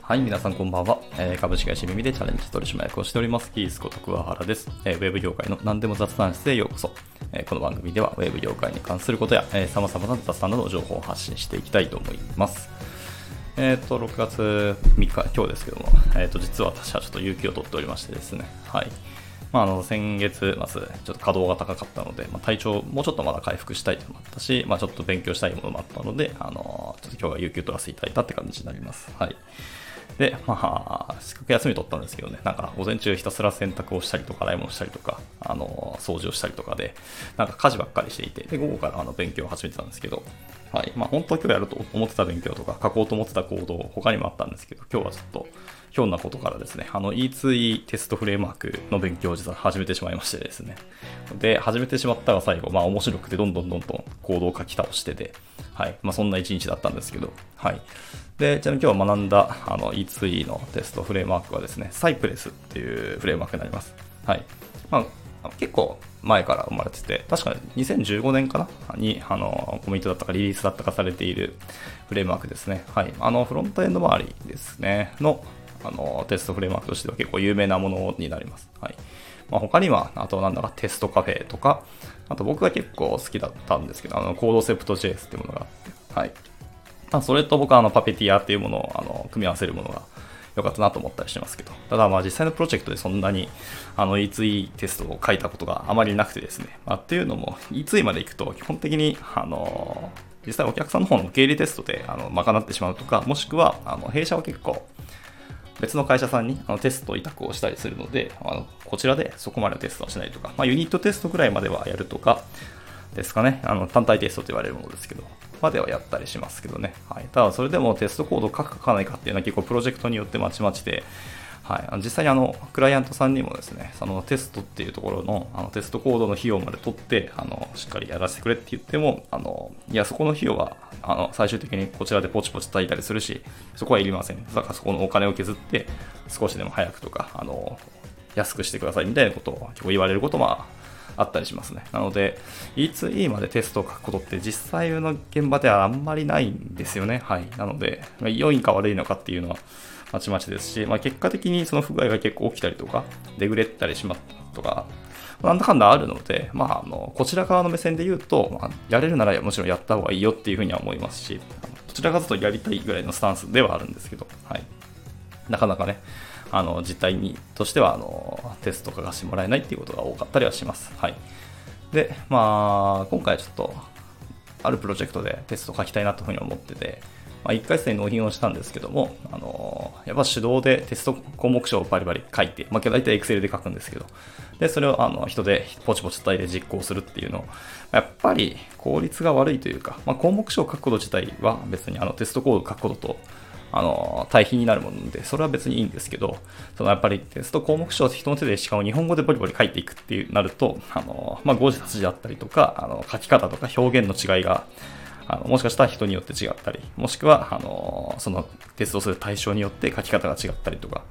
はい、皆さんこんばんは。えー、株式会社耳でチャレンジ取締役をしております、キースこと桑原です。えー、ウェブ業界の何でも雑談室へようこそ。えー、この番組ではウェブ業界に関することや、えー、様々な雑談などの情報を発信していきたいと思います。えっ、ー、と、6月3日、今日ですけども、えっ、ー、と、実は私はちょっと有給を取っておりましてですね、はい。まあ、あの先月末、ちょっと稼働が高かったので、まあ、体調、もうちょっとまだ回復したいというのもあったし、まあ、ちょっと勉強したいものもあったので、あのちょっと今日は有給取らせていただいたって感じになります。はい。で、まあ、せっかく休み取ったんですけどね、なんか午前中ひたすら洗濯をしたりとか、洗い物したりとか、あの、掃除をしたりとかで、なんか家事ばっかりしていて、で、午後からあの勉強を始めてたんですけど、はい。まあ、本当は今日やると思ってた勉強とか、書こうと思ってた行動、他にもあったんですけど、今日はちょっと、ひょんなことからですね、あの E2E テストフレームワークの勉強を実は始めてしまいましてですね。で、始めてしまったが最後、まあ面白くてどんどんどんどん行動を書き倒してて、はい。まあそんな一日だったんですけど、はい。で、ちなみに今日学んだあの E2E のテストフレームワークはですね、サイプレスっていうフレームワークになります。はい。まあ、結構前から生まれてて、確かに2015年かな？に、あの、コミットだったかリリースだったかされているフレームワークですね。はい。あの、フロントエンド周りですね、の、あの、テストフレームワークとしては結構有名なものになります。はい。まあ、他には、あとなんだかテストカフェとか、あと僕が結構好きだったんですけど、あの、コードセプト JS っていうものがあって、はい。まあ、それと僕はあの、パペティアっていうものを、あの、組み合わせるものが良かったなと思ったりしますけど、ただまあ実際のプロジェクトでそんなにあの E2 テストを書いたことがあまりなくてですね、まあ、っていうのも E2 まで行くと基本的にあの実際お客さんの方の受け入れテストであの賄ってしまうとか、もしくはあの弊社は結構別の会社さんにあのテスト委託をしたりするので、あのこちらでそこまでのテストはしないとか、まあ、ユニットテストぐらいまではやるとかですかね、あの単体テストと言われるものですけど、まではやったりしますけどね。はい、ただ、それでもテストコードを書くか書かないかっていうのは結構プロジェクトによってまちまちで、はい、実際にあのクライアントさんにもですね、そのテストっていうところのあのテストコードの費用まで取ってあのしっかりやらせてくれって言っても、あのいや、そこの費用はあの最終的にこちらでポチポチ炊いたりするし、そこはいりません。だからそこのお金を削って少しでも早くとか、あの安くしてくださいみたいなことを結構言われることもあったりしますね。なので、E2E までテストを書くことって実際の現場ではあんまりないんですよね。はい。なので、良いか悪いのかっていうのはまちまちですし、まあ、結果的にその不具合が結構起きたりとか、デグレったりしまったとか、なんだかんだあるので、まあ、あのこちら側の目線で言うと、まあ、やれるならもちろんやった方がいいよっていうふうには思いますし、どちらかというとやりたいぐらいのスタンスではあるんですけど、はい、なかなかね、あの実態にとしてはあのテスト書かせてもらえないっていうことが多かったりはします。はい、で、まあ、今回ちょっとあるプロジェクトでテスト書きたいなというふうに思ってて、まあ、1回戦納品をしたんですけども、あのやっぱ手動でテスト項目書をバリバリ書いて、まあ、大体 Excel で書くんですけど、で、それをあの人でポチポチ伝えて実行するっていうのを、やっぱり効率が悪いというか、まあ、項目書を書くこと自体は別にあのテストコードを書くこととあの、対比になるもので、それは別にいいんですけど、そのやっぱりテスト項目書を人の手でしかも日本語でボリボリ書いていくっていうなると、あの、まあ、誤字だったりとか、あの、書き方とか表現の違いが、あのもしかしたら人によって違ったり、もしくは、あの、そのテストする対象によって書き方が違ったりとか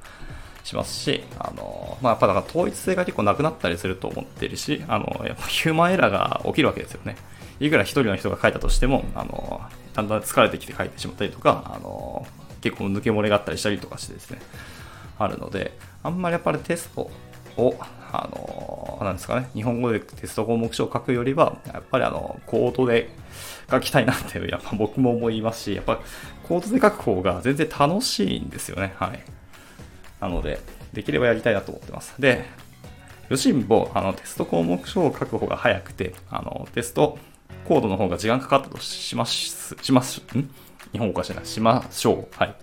しますし、あの、まあ、やっぱだから統一性が結構なくなったりすると思ってるし、あの、やっぱヒューマンエラーが起きるわけですよね。いくら一人の人が書いたとしても、あの、だんだん疲れてきて書いてしまったりとか、あの、結構抜け漏れがあったりしたりとかしてですね、あるので、あんまりやっぱりテストを、あの、なんですかね、日本語でテスト項目書を書くよりは、やっぱりあの、コードで書きたいなって、やっぱ僕も思いますし、やっぱコードで書く方が全然楽しいんですよね、はい。なので、できればやりたいなと思ってます。で、よしんぼ、あの、テスト項目書を書く方が早くて、あの、テストコードの方が時間かかったとします、します、ん日本語化しいな、しましょう。はい。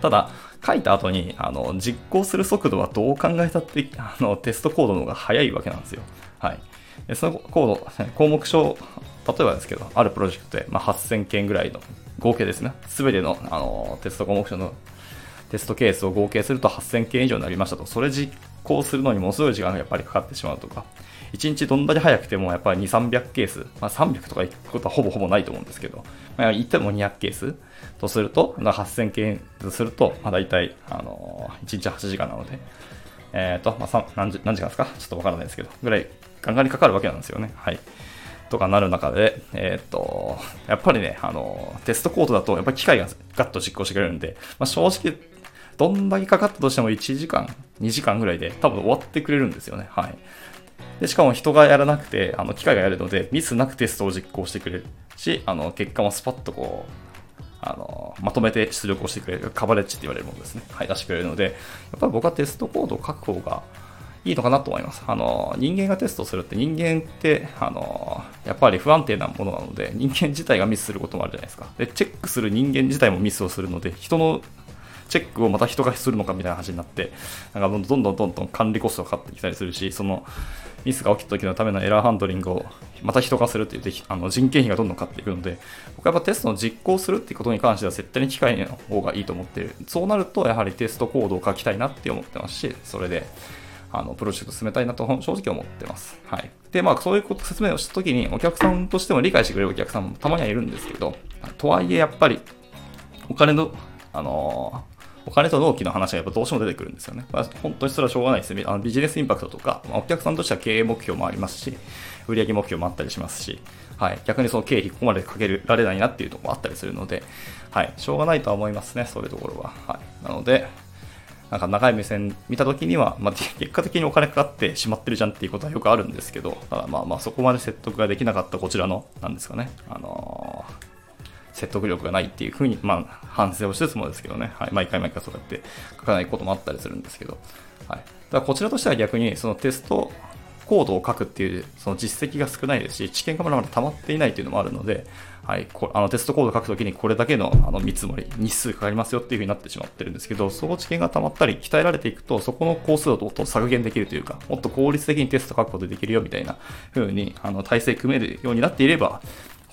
ただ、書いた後に、あの、実行する速度はどう考えたって、あの、テストコードの方が速いわけなんですよ。はい。でそのコード、項目書、例えばですけど、あるプロジェクトで、まあ、8000件ぐらいの合計ですね。すべての、あの、テスト項目書のテストケースを合計すると8000件以上になりましたと。それ実行するのにものすごい時間がやっぱりかかってしまうとか。1日どんだけ早くてもやっぱり2、300ケース、まあ、300とかいくことはほぼほぼないと思うんですけど、まあ、言っても200ケース。とすると、8000件とすると、まあ、大体、あのー、1日8時間なので、えっ、ー、と、まあ、何時何時間ですか？ちょっとわからないですけど、ぐらいガンガンにかかるわけなんですよね。はい。とかなる中で、えっ、と、やっぱりね、あの、テストコードだと、やっぱり機械がガッと実行してくれるんで、まあ、正直、どんだけかかったとしても1時間、2時間ぐらいで多分終わってくれるんですよね。はい。で、しかも人がやらなくて、あの、機械がやるので、ミスなくテストを実行してくれるし、あの、結果もスパッとこう、あの、まとめて出力をしてくれる、カバレッジって言われるものですね。はい、出してくれるので、やっぱり僕はテストコードを書く方がいいのかなと思います。あの、人間がテストするって人間って、あの、やっぱり不安定なものなので、人間自体がミスすることもあるじゃないですか。で、チェックする人間自体もミスをするので、人のチェックをまた人がするのかみたいな話になって、なんかどんどんどんどんどん管理コストがかかってきたりするし、そのミスが起きた時のためのエラーハンドリングをまた人がするって言って、あの人件費がどんどんかかっていくので、僕はやっぱテストの実行するっていうことに関しては絶対に機械の方がいいと思ってる。そうなると、やはりテストコードを書きたいなって思ってますし、それで、あの、プロジェクト進めたいなと正直思ってます。はい。で、まあ、そういうこと説明をしたときに、お客さんとしても理解してくれるお客さんもたまにはいるんですけど、とはいえ、やっぱり、お金の、あのお金と納期の話がやっぱどうしても出てくるんですよね。まあ、本当にそれはしょうがないですね。あのビジネスインパクトとか、まあ、お客さんとしては経営目標もありますし、売上目標もあったりしますし、はい、逆にその経費ここまでかけられないなっていうところもあったりするので、はい、しょうがないとは思いますね、そういうところは。はい、なので、なんか長い目線見たときには、まあ、結果的にお金かかってしまってるじゃんっていうことはよくあるんですけど、ただまあまあそこまで説得ができなかったこちらの、なんですかね、あのー、説得力がないっていうふうに、まあ、反省をしつつもですけどね、はい、毎回毎回そうやって書かないこともあったりするんですけど、はい、だからこちらとしては逆にそのテストコードを書くっていうその実績が少ないですし、知見がまだまだ溜まっていないというのもあるので、はい、こあのテストコードを書くときにこれだけのあの見積もり、日数かかりますよっていうふうになってしまってるんですけど、その知見が溜まったり、鍛えられていくと、そこの工数をどんどん削減できるというか、もっと効率的にテスト書くことできるよみたいな風に、あの体制組めるようになっていれば、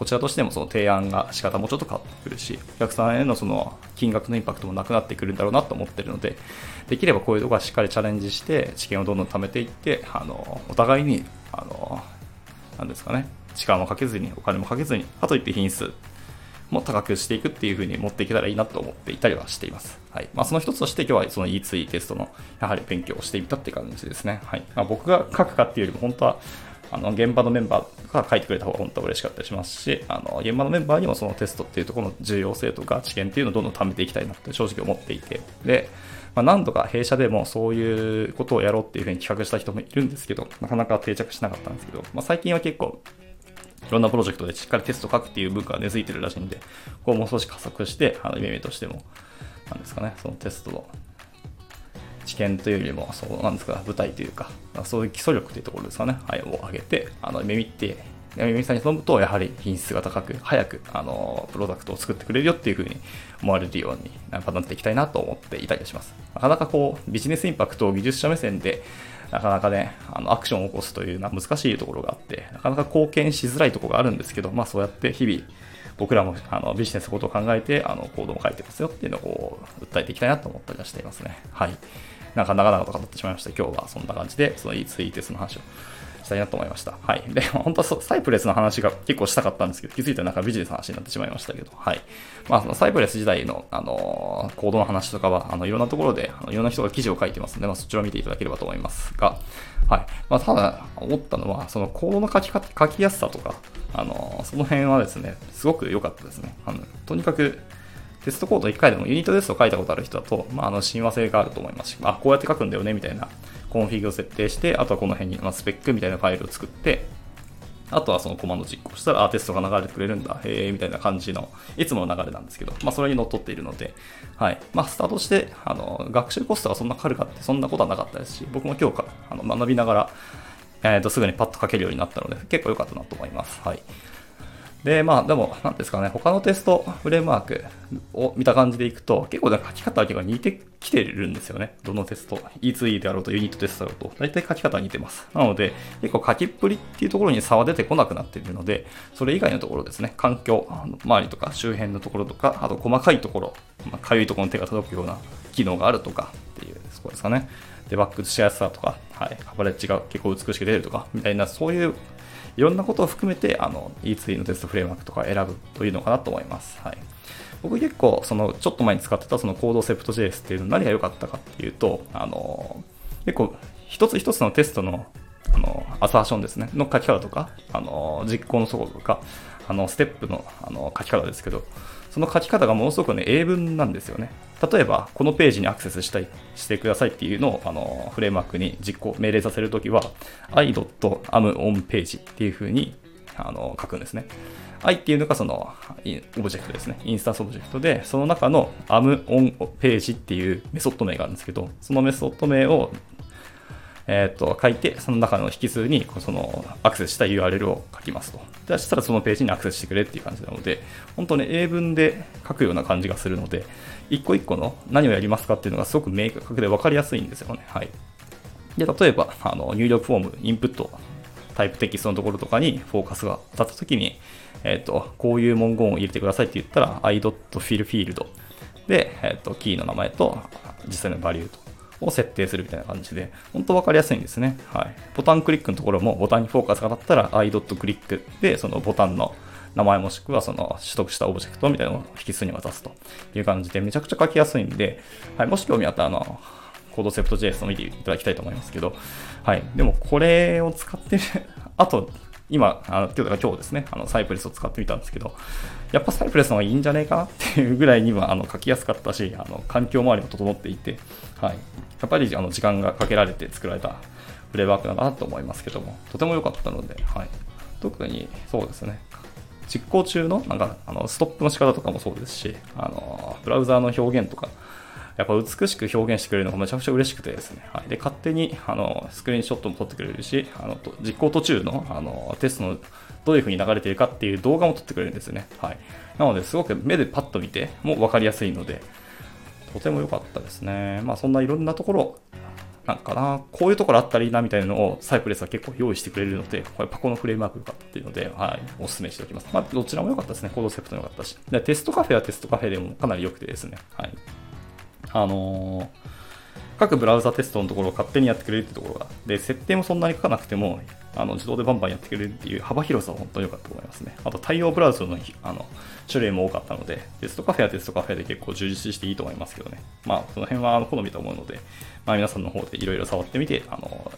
こちらとしてもその提案が仕方もちょっと変わってくるし、お客さんへのその金額のインパクトもなくなってくるんだろうなと思ってるので、できればこういうところはしっかりチャレンジして、知見をどんどん貯めていって、あのお互いに、あのなんですかね、時間もかけずに、お金もかけずに、かといって品質も高くしていくっていう風に持っていけたらいいなと思っていたりはしています。はい。まあ、その一つとして今日はその E2 テストのやはり勉強をしていったって感じですね。はい。まあ、僕が書くかっていうよりも本当はあの現場のメンバーが書いてくれた方が本当は嬉しかったりしますし、あの現場のメンバーにもそのテストっていうところの重要性とか知見っていうのをどんどん貯めていきたいなって正直思っていて、で、まあ、何度か弊社でもそういうことをやろうっていうふうに企画した人もいるんですけど、なかなか定着しなかったんですけど、まあ、最近は結構いろんなプロジェクトでしっかりテスト書くっていう文化が根付いてるらしいんで、ここもう少し加速して、あの、イメージとしても、なんですかね、そのテストの知見というよりも、そうなんですか、舞台というか、そういう基礎力というところですかね、はい、を上げて、あの、耳って、耳さんに頼むと、やはり品質が高く、早く、あの、プロダクトを作ってくれるよっていうふうに思われるように、やっぱなっていきたいなと思っていたりします。なかなかこう、ビジネスインパクトを技術者目線で、なかなかね、あのアクションを起こすというのは難しいところがあって、なかなか貢献しづらいところがあるんですけど、まあそうやって日々、僕らもあのビジネスのことを考えて、あのコードを書いてますよっていうのをこう訴えていきたいなと思ったりはしていますね。はい。なんか長々と語ってしまいました。今日はそんな感じで、その E2 テスの話をしたいなと思いました。はい。で、本当はサイプレスの話が結構したかったんですけど、気づいたらなんかビジネスの話になってしまいましたけど、はい。まあ、そのサイプレス時代の、あのー、コードの話とかは、あの、いろんなところで、あのいろんな人が記事を書いてますので、まあ、そちらを見ていただければと思いますが、はい。まあ、ただ、思ったのは、そのコードの書き書きやすさとか、あの、その辺はですね、すごく良かったですね。あのとにかく、テストコード1回でもユニットテスト書いたことある人だと、まあ、あの親和性があると思いますし、あ、こうやって書くんだよねみたいなコンフィグを設定して、あとはこの辺に、まあ、スペックみたいなファイルを作って、あとはそのコマンド実行したら、あ、テストが流れてくれるんだ、へえ、みたいな感じの、いつもの流れなんですけど、まあ、それにのっとっているので、はい。まあ、スタートして、あの、学習コストがそんなかかるかって、そんなことはなかったですし、僕も今日からあの学びながら、えっ、ー、と、すぐにパッと書けるようになったので、結構良かったなと思います。はい。で、まあ、でも、なんですかね、他のテストフレームワークを見た感じでいくと、結構書き方が似てきてるんですよね。どのテスト。E2E であろうと、ユニットテストだろうと、大体書き方は似てます。なので、結構書きっぷりっていうところに差は出てこなくなっているので、それ以外のところですね、環境、周りとか周辺のところとか、あと細かいところ、まあ、かゆいところに手が届くような機能があるとかっていう、そこですかね。デバッグしやすさとか、はい、カバレッジが結構美しく出るとか、みたいな、そういういろんなことを含めて、あの、E2 のテストフレームワークとか選ぶというのかなと思います。はい。僕結構、その、ちょっと前に使ってたそのコードセプト JS っていうの何が良かったかっていうと、あの、結構、一つ一つのテストのあの、アサーションですね、の書き方とか、あの、実行の速度とか、あの、ステップのあの書き方ですけど、その書き方がものすごくね、英文なんですよね。例えば、このページにアクセスしたい、してくださいっていうのを、あの、フレームワークに実行、命令させるときは、i.amOnPage っていう風に、あの、書くんですね。i っていうのがそのオブジェクトですね。インスタンスオブジェクトで、その中の amOnPage っていうメソッド名があるんですけど、そのメソッド名をえ、ー、と、書いて、その中の引数に、その、アクセスした URL を書きますと。そしたらそのページにアクセスしてくれっていう感じなので、本当ね、英文で書くような感じがするので、一個一個の何をやりますかっていうのがすごく明確で分かりやすいんですよね。はい。で、例えば、あの、入力フォーム、インプット、タイプテキストのところとかにフォーカスが立ったときに、えっ、ー、と、こういう文言を入れてくださいって言ったら、i.fillfield で、えっ、ー、と、キーの名前と実際のバリューとを設定するみたいな感じで、本当分かりやすいんですね。はい。ボタンクリックのところもボタンにフォーカスが当たったら i.click で、そのボタンの名前もしくはその取得したオブジェクトみたいなのを引数に渡すという感じで、めちゃくちゃ書きやすいんで、はい、もし興味あったら、あの、コードセプト JS を見ていただきたいと思いますけど、はい。でもこれを使ってる、あと、今、あの、っていうか今日ですね、あの、サイプレスを使ってみたんですけど、やっぱサイプレスの方がいいんじゃねえかなっていうぐらいには、あの、書きやすかったし、あの、環境周りも整っていて、はい。やっぱり、あの、時間がかけられて作られたフレームワークだなと思いますけども、とても良かったので、はい。特に、そうですね、実行中の、なんか、あの、ストップの仕方とかもそうですし、あの、ブラウザーの表現とか、やっぱ美しく表現してくれるのがめちゃくちゃ嬉しくてですね。はい、で、勝手にあのスクリーンショットも撮ってくれるし、あの実行途中のあのテストのどういう風に流れているかっていう動画も撮ってくれるんですね。はい。なので、すごく目でパッと見ても分かりやすいので、とても良かったですね。まあ、そんないろんなところ、なんかな、こういうところあったらいいなみたいなのをサイプレスは結構用意してくれるので、これパコのフレームワークかったっていうので、はい、お勧めしておきます。まあ、どちらも良かったですね。コードセプトも良かったし。でテストカフェはテストカフェでもかなり良くてですね、はい。あの、各ブラウザテストのところを勝手にやってくれるってところが、で、設定もそんなに書かなくても、あの自動でバンバンやってくれるっていう幅広さは本当に良かったと思いますね。あと対応ブラウザのあの種類も多かったので、テストカフェはテストカフェで結構充実していいと思いますけどね。まあ、その辺は好みと思うので、まあ皆さんの方でいろいろ触ってみて、あの、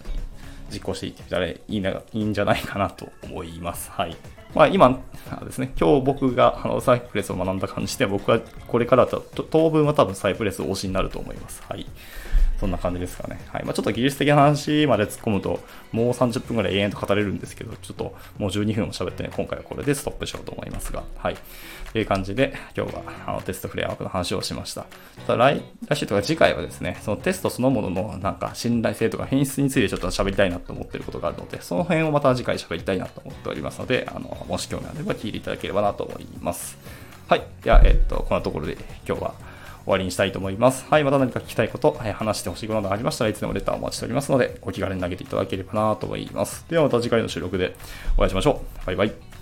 実行していったらいいないいんじゃないかなと思います。はい。まあ今ですね、今日僕があのサイプレスを学んだ感じで、僕はこれからだと当分は多分サイプレス推しになると思います。はい。そんな感じですかね。はい。まあ、ちょっと技術的な話まで突っ込むと、もう30分ぐらい永遠と語れるんですけど、ちょっともう12分も喋ってね、今回はこれでストップしようと思いますが、はい。という感じで、今日はあのテストフレアワークの話をしました。ただ来、来週とか次回はですね、そのテストそのもののなんか信頼性とか品質についてちょっと喋りたいなと思ってることがあるので、その辺をまた次回喋りたいなと思っておりますので、あの、もし興味あれば聞いていただければなと思います。はい。では、えっと、こんなところで今日は終わりにしたいと思います。はい、また何か聞きたいこと、話してほしいことなどありましたらいつでもレターお待ちしておりますので、お気軽に投げていただければなと思います。ではまた次回の収録でお会いしましょう。バイバイ。